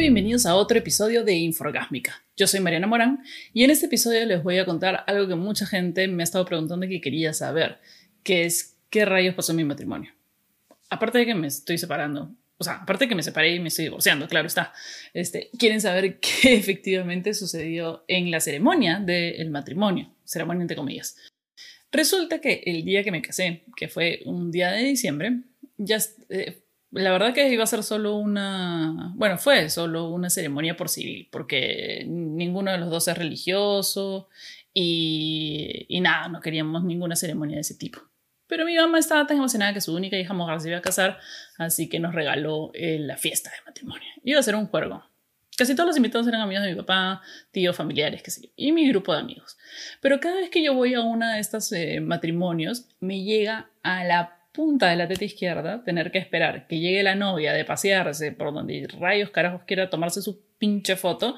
bienvenidos a otro episodio de Inforgásmica. Yo soy Mariana Morán y en este episodio les voy a contar algo que mucha gente me ha estado preguntando y que quería saber, que es qué rayos pasó en mi matrimonio. Aparte de que me estoy separando, o sea, aparte de que me separé y me estoy divorciando, claro está, este, quieren saber qué efectivamente sucedió en la ceremonia del matrimonio, ceremonia entre comillas. Resulta que el día que me casé, que fue un día de diciembre, ya eh, la verdad que iba a ser solo una, bueno, fue solo una ceremonia por civil, porque ninguno de los dos es religioso y, y nada, no queríamos ninguna ceremonia de ese tipo. Pero mi mamá estaba tan emocionada que su única hija mujer se iba a casar, así que nos regaló eh, la fiesta de matrimonio. Iba a ser un juego. Casi todos los invitados eran amigos de mi papá, tíos, familiares, qué sé yo, y mi grupo de amigos. Pero cada vez que yo voy a una de estos eh, matrimonios, me llega a la punta de la teta izquierda tener que esperar que llegue la novia de pasearse por donde rayos carajos quiera tomarse su pinche foto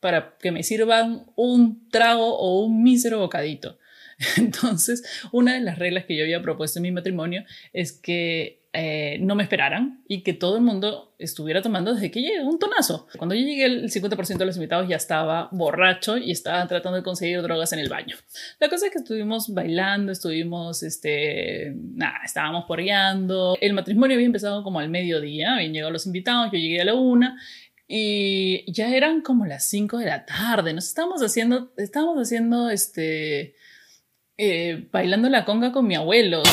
para que me sirvan un trago o un mísero bocadito. Entonces, una de las reglas que yo había propuesto en mi matrimonio es que eh, no me esperaran y que todo el mundo estuviera tomando desde que llegué un tonazo. Cuando yo llegué, el 50% de los invitados ya estaba borracho y estaban tratando de conseguir drogas en el baño. La cosa es que estuvimos bailando, estuvimos, este, nada, estábamos porreando. El matrimonio había empezado como al mediodía, habían llegado los invitados, yo llegué a la una y ya eran como las 5 de la tarde. Nos estábamos haciendo, estábamos haciendo, este, eh, bailando la conga con mi abuelo.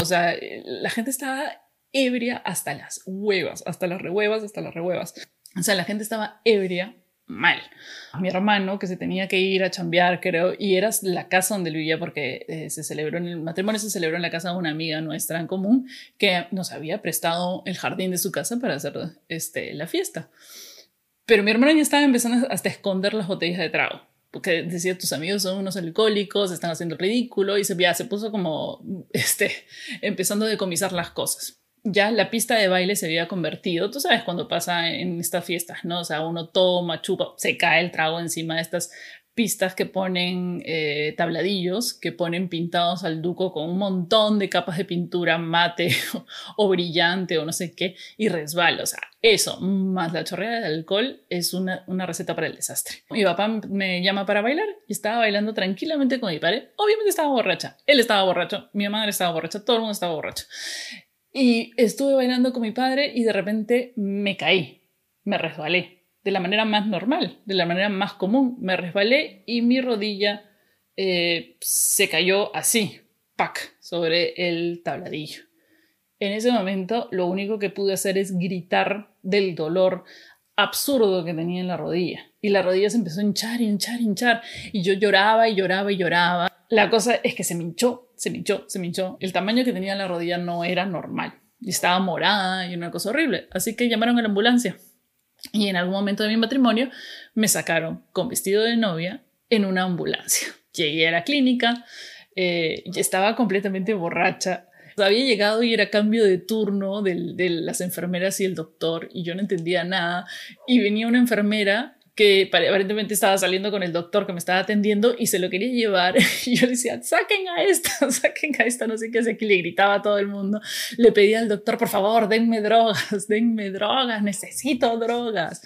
O sea, la gente estaba ebria hasta las huevas, hasta las rehuevas, hasta las rehuevas. O sea, la gente estaba ebria mal. Mi hermano, que se tenía que ir a chambear, creo, y era la casa donde vivía porque eh, se celebró en el matrimonio, se celebró en la casa de una amiga nuestra en común que nos había prestado el jardín de su casa para hacer este, la fiesta. Pero mi hermano ya estaba empezando hasta a esconder las botellas de trago. Porque decía, tus amigos son unos alcohólicos, están haciendo ridículo, y se, ya se puso como, este, empezando a decomisar las cosas ya la pista de baile se había convertido, tú sabes, cuando pasa en estas fiestas, ¿no? O sea, uno toma, chupa, se cae el trago encima de estas pistas que ponen eh, tabladillos, que ponen pintados al duco con un montón de capas de pintura mate o, brillante o no sé qué, y resbala. O sea, eso, más la chorrea de alcohol, es una, una receta para el desastre. Mi papá me llama para bailar y estaba bailando tranquilamente con mi padre. Obviamente estaba borracha. Él estaba borracho, mi madre estaba borracha, todo el mundo estaba borracho. Y estuve bailando con mi padre y de repente me caí, me resbalé, de la manera más normal, de la manera más común. Me resbalé y mi rodilla eh, se cayó así, pac, sobre el tabladillo. En ese momento lo único que pude hacer es gritar del dolor absurdo que tenía en la rodilla. Y la rodilla se empezó a hinchar, hinchar, hinchar. Y yo lloraba y lloraba y lloraba. La cosa es que se me hinchó, se me hinchó, se me hinchó. El tamaño que tenía la rodilla no era normal. Y estaba morada y una cosa horrible. Así que llamaron a la ambulancia. Y en algún momento de mi matrimonio me sacaron con vestido de novia en una ambulancia. Llegué a la clínica, eh, estaba completamente borracha. Había llegado y era cambio de turno de, de las enfermeras y el doctor y yo no entendía nada. Y venía una enfermera que aparentemente estaba saliendo con el doctor que me estaba atendiendo y se lo quería llevar. Y yo le decía, saquen a esta, saquen a esta, no sé qué hace, que le gritaba a todo el mundo. Le pedía al doctor, por favor, denme drogas, denme drogas, necesito drogas.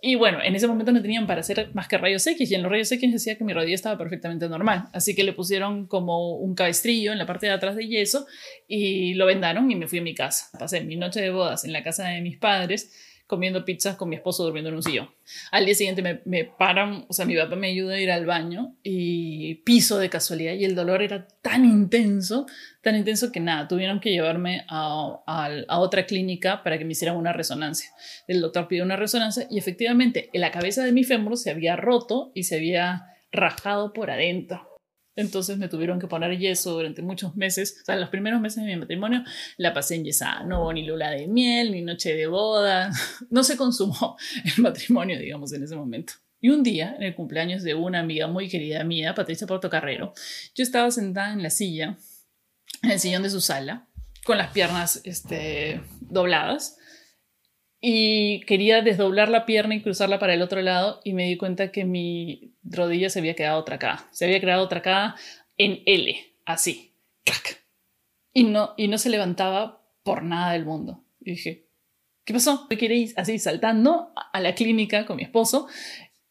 Y bueno, en ese momento no tenían para hacer más que rayos X y en los rayos X decía que mi rodilla estaba perfectamente normal. Así que le pusieron como un cabestrillo en la parte de atrás de yeso y lo vendaron y me fui a mi casa. Pasé mi noche de bodas en la casa de mis padres comiendo pizzas con mi esposo durmiendo en un sillón. Al día siguiente me, paran, o sea, mi papá me ayuda a ir al baño y piso de casualidad y el dolor era tan intenso, tan intenso que nada, tuvieron que llevarme a, a, otra clínica para que me hicieran una resonancia. El doctor pidió una resonancia y efectivamente la cabeza de mi fémur se había roto y se había rajado por adentro. Entonces me tuvieron que poner yeso durante muchos meses. O sea, los primeros meses de mi matrimonio la pasé en yesada. No hubo ni luna de miel, ni noche de boda. No se consumó el matrimonio, digamos, en ese momento. Y un día, en el cumpleaños de una amiga muy querida mía, Patricia Portocarrero, yo estaba sentada en la silla, en el sillón de su sala, con las piernas este, dobladas y quería desdoblar la pierna y cruzarla para el otro lado y me di cuenta que mi rodilla se había quedado tracada. Se había quedado tracada en L, así, crack. Y no, y no se levantaba por nada del mundo. Y dije, ¿qué pasó? Me queréis así saltando a la clínica con mi esposo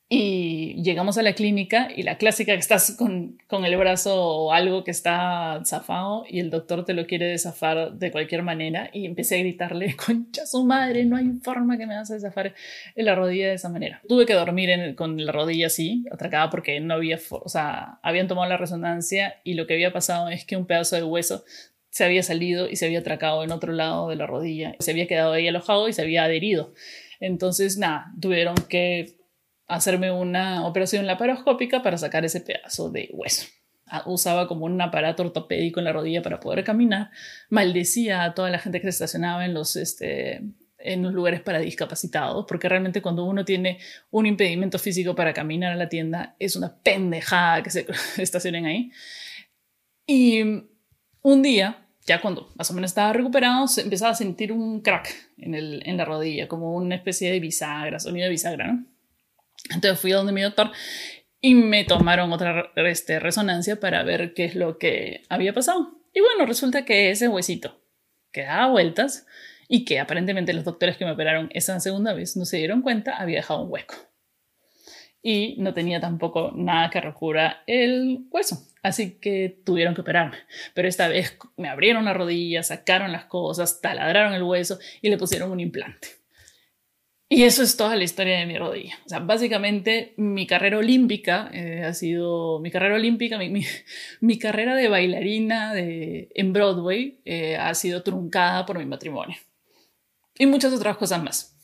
y llegamos a la clínica y la clásica que estás con, con, el brazo o algo que está zafado y el doctor te lo quiere desafar de cualquier manera y empecé a gritarle, concha su madre, no hay forma que me vas a desafar en la rodilla de esa manera. Tuve que dormir con la rodilla así, atracada porque no había, o sea, habían tomado la resonancia y lo que había pasado es que un pedazo de hueso se había salido y se había atracado en otro lado de la rodilla, se había quedado ahí alojado y se había adherido. Entonces, nada, tuvieron que hacerme una operación laparoscópica para sacar ese pedazo de hueso. Ah, usaba como un aparato ortopédico en la rodilla para poder caminar. Maldecía a toda la gente que se estacionaba en los, este, en los lugares para discapacitados, porque realmente cuando uno tiene un impedimento físico para caminar a la tienda, es una pendejada que se estacionen ahí. Y un día, ya cuando más o menos estaba recuperado, empezaba a sentir un crack en, el, en la rodilla, como una especie de bisagra, sonido de bisagra, ¿no? Entonces fui donde mi doctor y me tomaron otra este, resonancia para ver qué es lo que había pasado. Y bueno, resulta que ese huesito que daba vueltas y que aparentemente los doctores que me operaron esa segunda vez no se dieron cuenta, había dejado un hueco. Y no tenía tampoco nada que recubra el hueso. Así que tuvieron que operarme. Pero esta vez me abrieron la rodilla, sacaron las cosas, taladraron el hueso y le pusieron un implante. Y eso es toda la historia de mi rodilla. O sea, básicamente mi carrera olímpica eh, ha sido, mi carrera olímpica, mi, mi, carrera de bailarina de, en Broadway eh, ha sido truncada por mi matrimonio. Y muchas otras cosas más.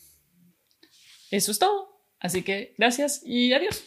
Eso es todo. Así que gracias y adiós.